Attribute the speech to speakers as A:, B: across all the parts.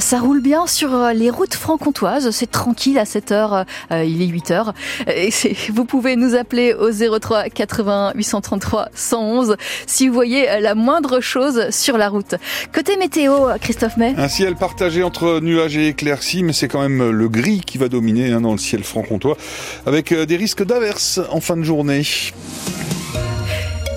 A: Ça roule bien sur euh, les routes franc-comtoises, c'est tranquille à cette heure, euh, il est 8 heures. Vous pouvez nous appeler au 03 80 833 111 si vous voyez euh, la moindre chose sur la route. Côté météo, Christophe May.
B: Un ciel partagé entre nuages et éclaircies, mais c'est quand même le gris qui va dominer hein, dans le ciel franc-comtois, avec des risques d'averses en fin de journée.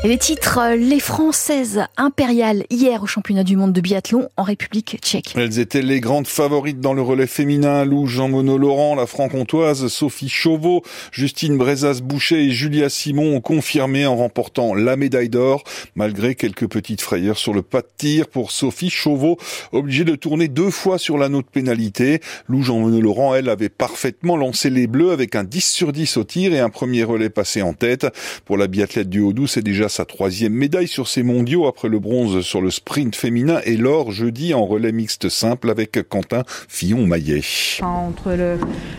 A: Les titres, les Françaises impériales hier au championnat du monde de biathlon en République tchèque.
B: Elles étaient les grandes favorites dans le relais féminin. Lou Jean-Monod Laurent, la franc-comtoise, Sophie Chauveau, Justine Brezas-Boucher et Julia Simon ont confirmé en remportant la médaille d'or, malgré quelques petites frayeurs sur le pas de tir pour Sophie Chauveau, obligée de tourner deux fois sur l'anneau de pénalité. Lou Jean-Monod Laurent, elle, avait parfaitement lancé les bleus avec un 10 sur 10 au tir et un premier relais passé en tête. Pour la biathlète du Haut-Doubs, c'est déjà sa troisième médaille sur ces mondiaux après le bronze sur le sprint féminin et l'or jeudi en relais mixte simple avec Quentin Fillon-Maillet.
C: entre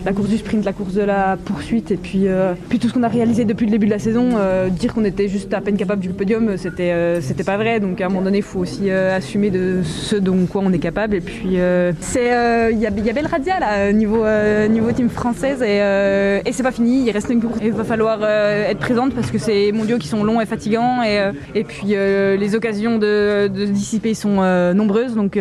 C: la course du sprint, la course de la poursuite et puis, euh, puis tout ce qu'on a réalisé depuis le début de la saison, euh, dire qu'on était juste à peine capable du podium, c'était euh, c'était pas vrai. Donc à un moment donné, il faut aussi assumer de ce dont quoi on est capable. Et puis c'est il y, a belle radia là niveau niveau team française et, et c'est pas fini. Il reste une course. Il va falloir être présente parce que ces mondiaux qui sont longs et fatigants et, euh, et puis euh, les occasions de, dissiper sont euh, nombreuses donc,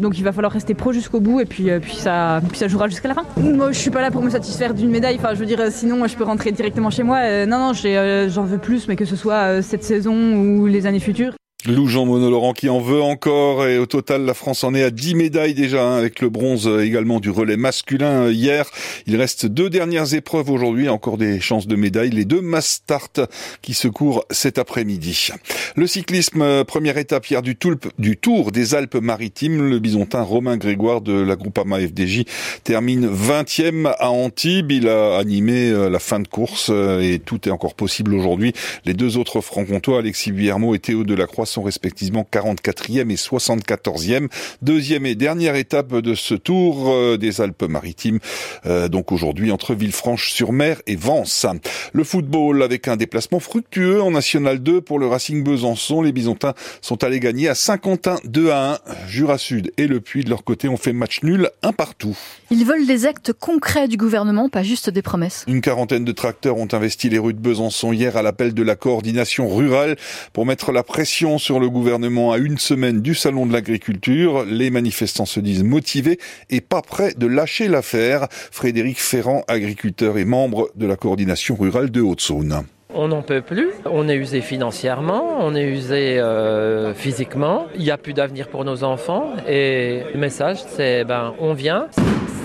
C: donc il va falloir rester pro jusqu'au bout et puis, puis, ça, puis ça jouera jusqu'à la fin. Moi je suis pas là pour me satisfaire d'une médaille, enfin je veux dire sinon je peux rentrer directement chez moi. non non j'en veux plus mais que ce soit cette saison ou les années futures.
B: Lou Jean Laurent qui en veut encore et au total la France en est à 10 médailles déjà hein, avec le bronze également du relais masculin euh, hier. Il reste deux dernières épreuves aujourd'hui, encore des chances de médailles, les deux mass start qui se courent cet après-midi. Le cyclisme, euh, première étape hier du, du Tour des Alpes-Maritimes, le bisontin Romain Grégoire de la Groupama FDJ termine 20e à Antibes. Il a animé euh, la fin de course et tout est encore possible aujourd'hui. Les deux autres francs-comtois, Alexis Guillermo et Théo Delacroix sont respectivement 44e et 74e. Deuxième et dernière étape de ce tour euh, des Alpes-Maritimes, euh, donc aujourd'hui entre Villefranche-sur-Mer et Vence. Le football avec un déplacement fructueux en National 2 pour le Racing Besançon. Les Bisontins sont allés gagner à Saint-Quentin 2 à 1. Jura Sud et le Puy de leur côté ont fait match nul un partout.
A: Ils veulent des actes concrets du gouvernement, pas juste des promesses.
B: Une quarantaine de tracteurs ont investi les rues de Besançon hier à l'appel de la coordination rurale pour mettre la pression sur le gouvernement à une semaine du salon de l'agriculture. Les manifestants se disent motivés et pas prêts de lâcher l'affaire. Frédéric Ferrand, agriculteur et membre de la coordination rurale de Haute-Saône.
D: On n'en peut plus. On est usé financièrement, on est usé euh, physiquement. Il n'y a plus d'avenir pour nos enfants. Et le message, c'est ben, on vient,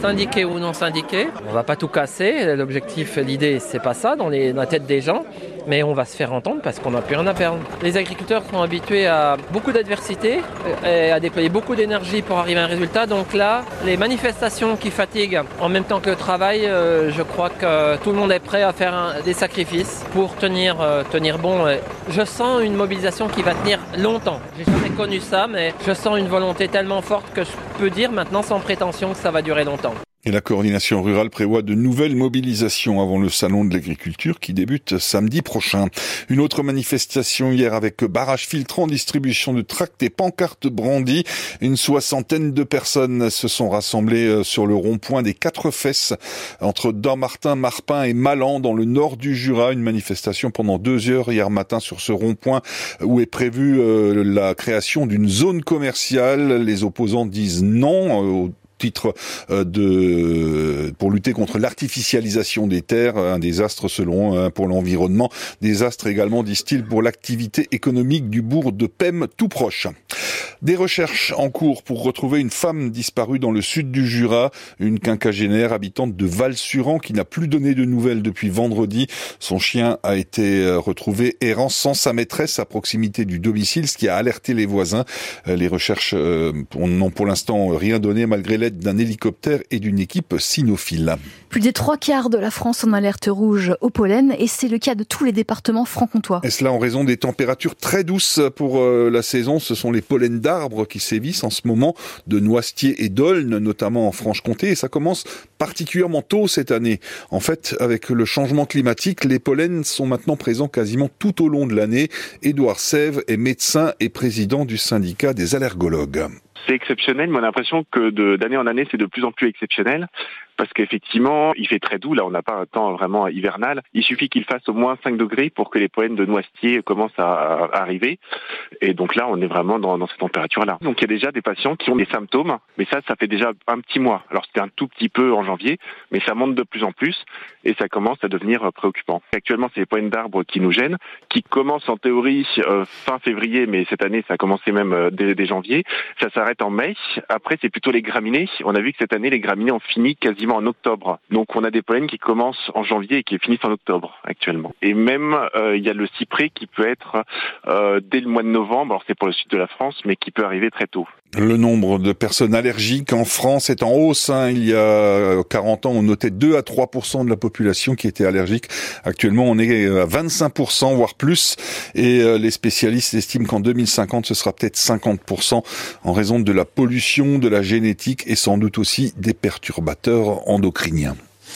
D: syndiqué ou non syndiqué. On va pas tout casser. L'objectif, l'idée, c'est pas ça dans, les, dans la tête des gens mais on va se faire entendre parce qu'on n'a plus rien à perdre. Les agriculteurs sont habitués à beaucoup d'adversité et à déployer beaucoup d'énergie pour arriver à un résultat. Donc là, les manifestations qui fatiguent en même temps que le travail, euh, je crois que tout le monde est prêt à faire des sacrifices pour tenir, euh, tenir bon. Je sens une mobilisation qui va tenir longtemps. J'ai jamais connu ça, mais je sens une volonté tellement forte que je peux dire maintenant sans prétention que ça va durer longtemps.
B: Et la coordination rurale prévoit de nouvelles mobilisations avant le salon de l'agriculture qui débute samedi prochain. Une autre manifestation hier avec barrage filtrant, distribution de tracts et pancartes brandies. Une soixantaine de personnes se sont rassemblées euh, sur le rond-point des Quatre Fesses entre Dammartin, Marpin et Malan dans le nord du Jura. Une manifestation pendant deux heures hier matin sur ce rond-point où est prévue euh, la création d'une zone commerciale. Les opposants disent non euh, titre euh, de pour lutter contre l'artificialisation des terres, un désastre selon hein, pour l'environnement, désastre également disent-ils pour l'activité économique du bourg de Pem tout proche. Des recherches en cours pour retrouver une femme disparue dans le sud du Jura, une quinquagénaire habitante de Val-Suran qui n'a plus donné de nouvelles depuis vendredi. Son chien a été euh, retrouvé errant sans sa maîtresse à proximité du domicile, ce qui a alerté les voisins. Euh, les recherches n'ont pour l'instant rien donné malgré l'aide d'un hélicoptère et d'une équipe cynophile.
A: Plus des trois quarts de la France en alerte rouge au pollen et c'est le cas de tous les départements franc-comtois.
B: Et cela en raison des températures très douces pour euh, la saison. Ce sont les pollens d'arbres qui sévissent en ce moment, de noisetiers et d'aulnes, notamment en Franche-Comté. Et ça commence particulièrement tôt cette année. En fait, avec le changement climatique, les pollens sont maintenant présents quasiment tout au long de l'année. Édouard Sève est médecin et président du syndicat des allergologues
E: C'est exceptionnel, mais on a l'impression que d'année en année, c'est de plus en plus exceptionnel parce qu'effectivement, il fait très doux. Là, on n'a pas un temps vraiment hivernal. Il suffit qu'il fasse au moins 5 degrés pour que les poènes de noisetier commencent à, arriver. Et donc là, on est vraiment dans, dans cette température-là. Donc il y a déjà des patients qui ont des symptômes, mais ça, ça fait déjà un petit mois. Alors c'était un tout petit peu en janvier, mais ça monte de plus en plus et ça commence à devenir préoccupant. Actuellement, c'est les poènes d'arbres qui nous gênent, qui commencent en théorie euh, fin février, mais cette année, ça a commencé même euh, dès, dès janvier. Ça s'arrête en mai. Après, c'est plutôt les graminées. On a vu que cette année, les graminées ont fini en octobre. Donc on a des pollens qui commencent en janvier et qui finissent en octobre actuellement. Et même euh, il y a le cyprès qui peut être euh, dès le mois de novembre, alors c'est pour le sud de la France, mais qui peut arriver très tôt.
B: Le nombre de personnes allergiques en France est en hausse. Hein. Il y a 40 ans, on notait 2 à 3% de la population qui était allergique. Actuellement, on est à 25% voire plus. Et euh, les spécialistes estiment qu'en 2050, ce sera peut-être 50% en raison de la pollution, de la génétique et sans doute aussi des perturbateurs endocriniens.